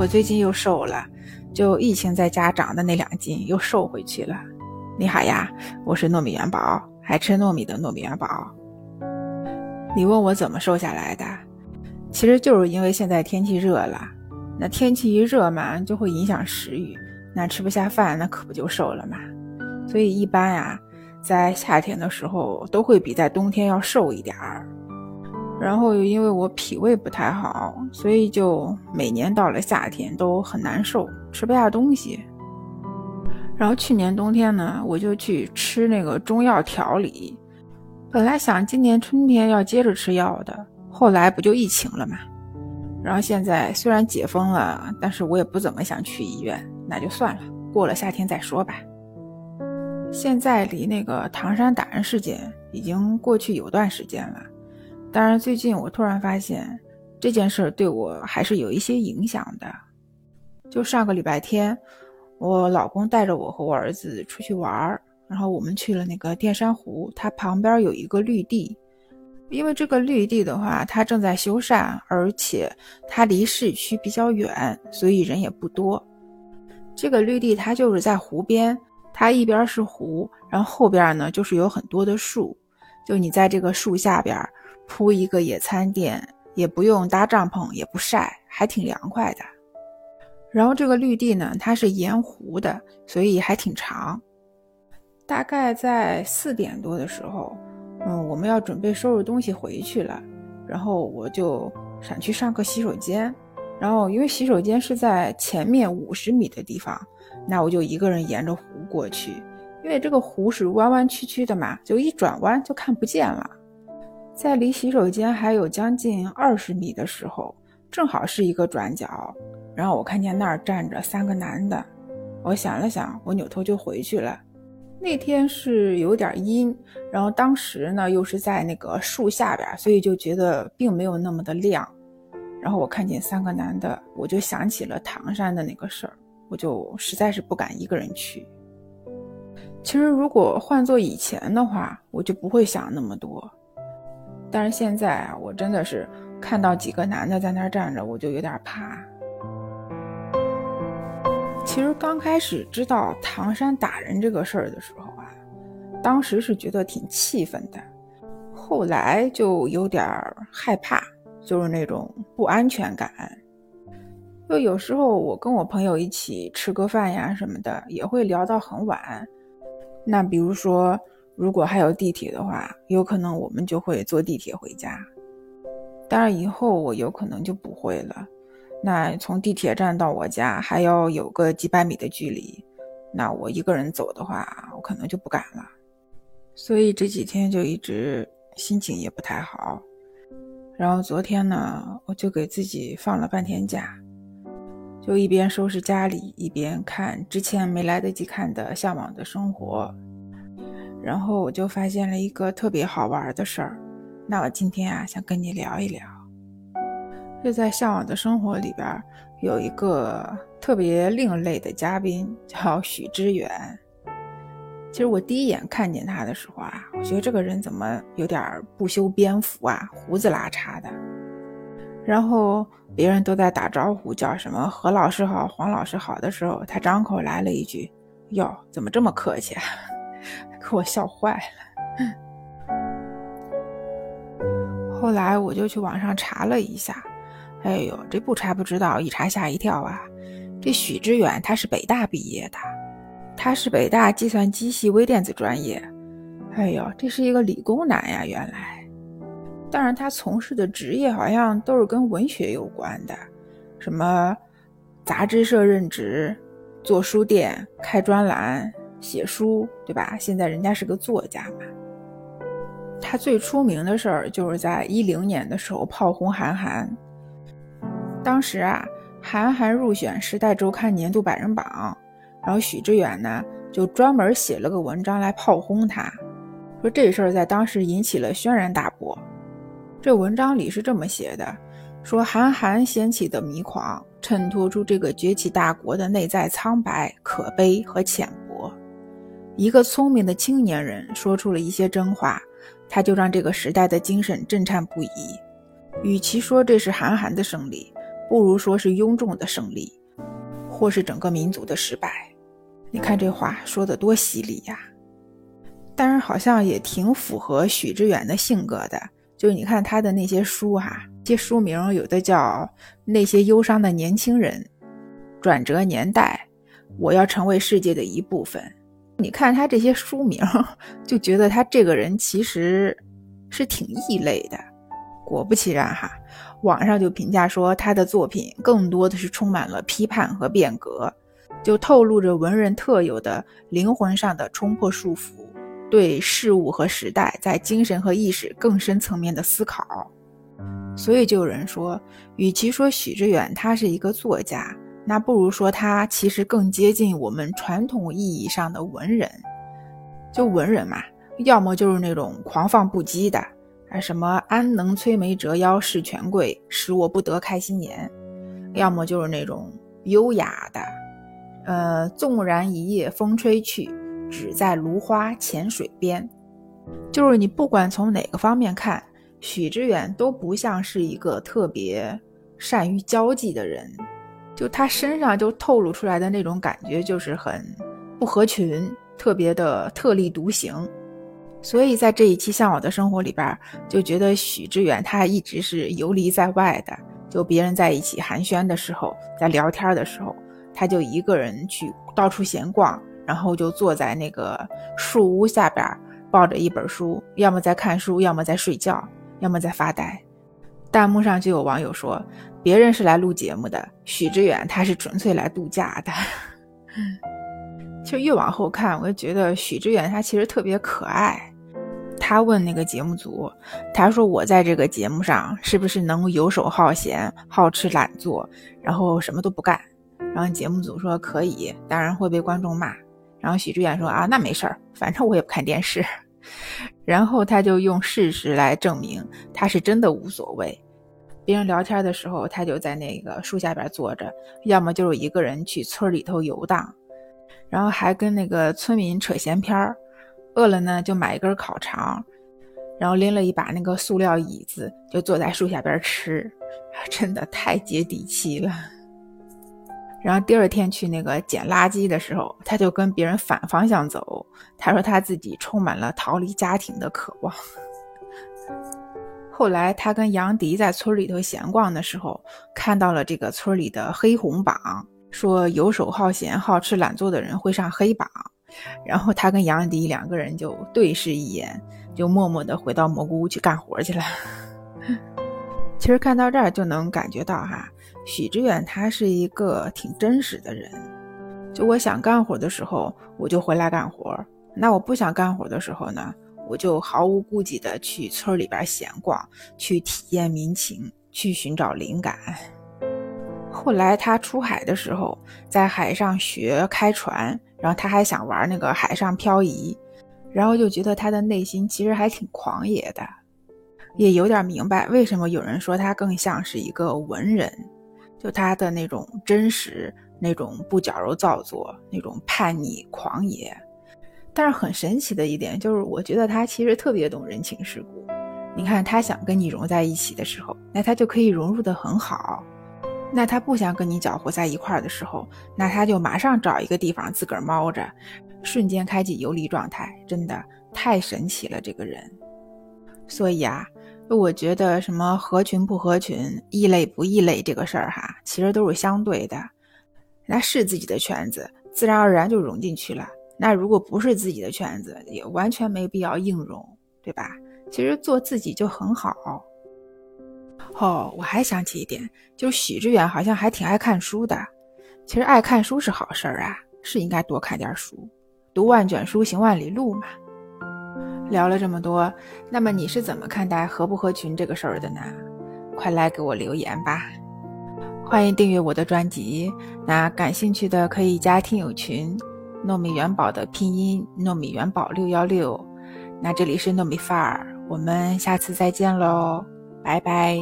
我最近又瘦了，就疫情在家长的那两斤又瘦回去了。你好呀，我是糯米元宝，爱吃糯米的糯米元宝。你问我怎么瘦下来的？其实就是因为现在天气热了，那天气一热嘛，就会影响食欲，那吃不下饭，那可不就瘦了嘛。所以一般呀，在夏天的时候都会比在冬天要瘦一点儿。然后又因为我脾胃不太好，所以就每年到了夏天都很难受，吃不下东西。然后去年冬天呢，我就去吃那个中药调理，本来想今年春天要接着吃药的，后来不就疫情了嘛。然后现在虽然解封了，但是我也不怎么想去医院，那就算了，过了夏天再说吧。现在离那个唐山打人事件已经过去有段时间了。当然，最近我突然发现这件事对我还是有一些影响的。就上个礼拜天，我老公带着我和我儿子出去玩儿，然后我们去了那个淀山湖，它旁边有一个绿地。因为这个绿地的话，它正在修缮，而且它离市区比较远，所以人也不多。这个绿地它就是在湖边，它一边是湖，然后后边呢就是有很多的树，就你在这个树下边。铺一个野餐垫，也不用搭帐篷，也不晒，还挺凉快的。然后这个绿地呢，它是沿湖的，所以还挺长。大概在四点多的时候，嗯，我们要准备收拾东西回去了。然后我就想去上个洗手间。然后因为洗手间是在前面五十米的地方，那我就一个人沿着湖过去。因为这个湖是弯弯曲曲的嘛，就一转弯就看不见了。在离洗手间还有将近二十米的时候，正好是一个转角，然后我看见那儿站着三个男的。我想了想，我扭头就回去了。那天是有点阴，然后当时呢又是在那个树下边，所以就觉得并没有那么的亮。然后我看见三个男的，我就想起了唐山的那个事儿，我就实在是不敢一个人去。其实如果换做以前的话，我就不会想那么多。但是现在啊，我真的是看到几个男的在那儿站着，我就有点怕。其实刚开始知道唐山打人这个事儿的时候啊，当时是觉得挺气愤的，后来就有点害怕，就是那种不安全感。就有时候我跟我朋友一起吃个饭呀什么的，也会聊到很晚。那比如说。如果还有地铁的话，有可能我们就会坐地铁回家。当然，以后我有可能就不会了。那从地铁站到我家还要有个几百米的距离，那我一个人走的话，我可能就不敢了。所以这几天就一直心情也不太好。然后昨天呢，我就给自己放了半天假，就一边收拾家里，一边看之前没来得及看的《向往的生活》。然后我就发现了一个特别好玩的事儿，那我今天啊想跟你聊一聊。就在《向往的生活》里边有一个特别另类的嘉宾，叫许知远。其实我第一眼看见他的时候啊，我觉得这个人怎么有点不修边幅啊，胡子拉碴的。然后别人都在打招呼，叫什么何老师好、黄老师好的时候，他张口来了一句：“哟，怎么这么客气啊？” 给我笑坏了。后来我就去网上查了一下，哎呦，这不查不知道，一查吓一跳啊！这许知远他是北大毕业的，他是北大计算机系微电子专业。哎呦，这是一个理工男呀，原来。当然，他从事的职业好像都是跟文学有关的，什么杂志社任职、做书店、开专栏。写书对吧？现在人家是个作家嘛。他最出名的事儿就是在一零年的时候炮轰韩寒。当时啊，韩寒入选《时代周刊》年度百人榜，然后许知远呢就专门写了个文章来炮轰他，说这事儿在当时引起了轩然大波。这文章里是这么写的：说韩寒掀起的迷狂，衬托出这个崛起大国的内在苍白、可悲和浅。一个聪明的青年人说出了一些真话，他就让这个时代的精神震颤不已。与其说这是韩寒的胜利，不如说是庸众的胜利，或是整个民族的失败。你看这话说的多犀利呀！但是好像也挺符合许知远的性格的。就你看他的那些书哈，这书名有的叫《那些忧伤的年轻人》，《转折年代》，我要成为世界的一部分。你看他这些书名，就觉得他这个人其实是挺异类的。果不其然哈，网上就评价说他的作品更多的是充满了批判和变革，就透露着文人特有的灵魂上的冲破束缚，对事物和时代在精神和意识更深层面的思考。所以就有人说，与其说许知远他是一个作家，那不如说他其实更接近我们传统意义上的文人。就文人嘛，要么就是那种狂放不羁的。啊，什么安能摧眉折腰事权贵，使我不得开心颜？要么就是那种优雅的，呃，纵然一夜风吹去，只在芦花浅水边。就是你不管从哪个方面看，许知远都不像是一个特别善于交际的人，就他身上就透露出来的那种感觉，就是很不合群，特别的特立独行。所以在这一期《向往的生活》里边，就觉得许知远他一直是游离在外的。就别人在一起寒暄的时候，在聊天的时候，他就一个人去到处闲逛，然后就坐在那个树屋下边，抱着一本书，要么在看书，要么在睡觉，要么在发呆。弹幕上就有网友说，别人是来录节目的，许知远他是纯粹来度假的。其实越往后看，我就觉得许知远他其实特别可爱。他问那个节目组，他说：“我在这个节目上是不是能游手好闲、好吃懒做，然后什么都不干？”然后节目组说：“可以，当然会被观众骂。”然后许知远说：“啊，那没事儿，反正我也不看电视。”然后他就用事实来证明他是真的无所谓。别人聊天的时候，他就在那个树下边坐着，要么就是一个人去村里头游荡，然后还跟那个村民扯闲篇儿。饿了呢，就买一根烤肠，然后拎了一把那个塑料椅子，就坐在树下边吃，真的太接地气了。然后第二天去那个捡垃圾的时候，他就跟别人反方向走。他说他自己充满了逃离家庭的渴望。后来他跟杨迪在村里头闲逛的时候，看到了这个村里的黑红榜，说游手好闲、好吃懒做的人会上黑榜。然后他跟杨迪两个人就对视一眼，就默默地回到蘑菇屋去干活去了。其实看到这儿就能感觉到哈，许知远他是一个挺真实的人。就我想干活的时候，我就回来干活；那我不想干活的时候呢，我就毫无顾忌地去村里边闲逛，去体验民情，去寻找灵感。后来他出海的时候，在海上学开船。然后他还想玩那个海上漂移，然后就觉得他的内心其实还挺狂野的，也有点明白为什么有人说他更像是一个文人，就他的那种真实、那种不矫揉造作、那种叛逆狂野。但是很神奇的一点就是，我觉得他其实特别懂人情世故。你看他想跟你融在一起的时候，那他就可以融入的很好。那他不想跟你搅和在一块儿的时候，那他就马上找一个地方自个儿猫着，瞬间开启游离状态，真的太神奇了这个人。所以啊，我觉得什么合群不合群、异类不异类这个事儿哈，其实都是相对的。那是自己的圈子，自然而然就融进去了。那如果不是自己的圈子，也完全没必要硬融，对吧？其实做自己就很好。哦，我还想起一点，就是许知远好像还挺爱看书的。其实爱看书是好事儿啊，是应该多看点书，读万卷书，行万里路嘛。聊了这么多，那么你是怎么看待合不合群这个事儿的呢？快来给我留言吧！欢迎订阅我的专辑，那感兴趣的可以加听友群，糯米元宝的拼音糯米元宝六幺六。那这里是糯米范儿，我们下次再见喽，拜拜。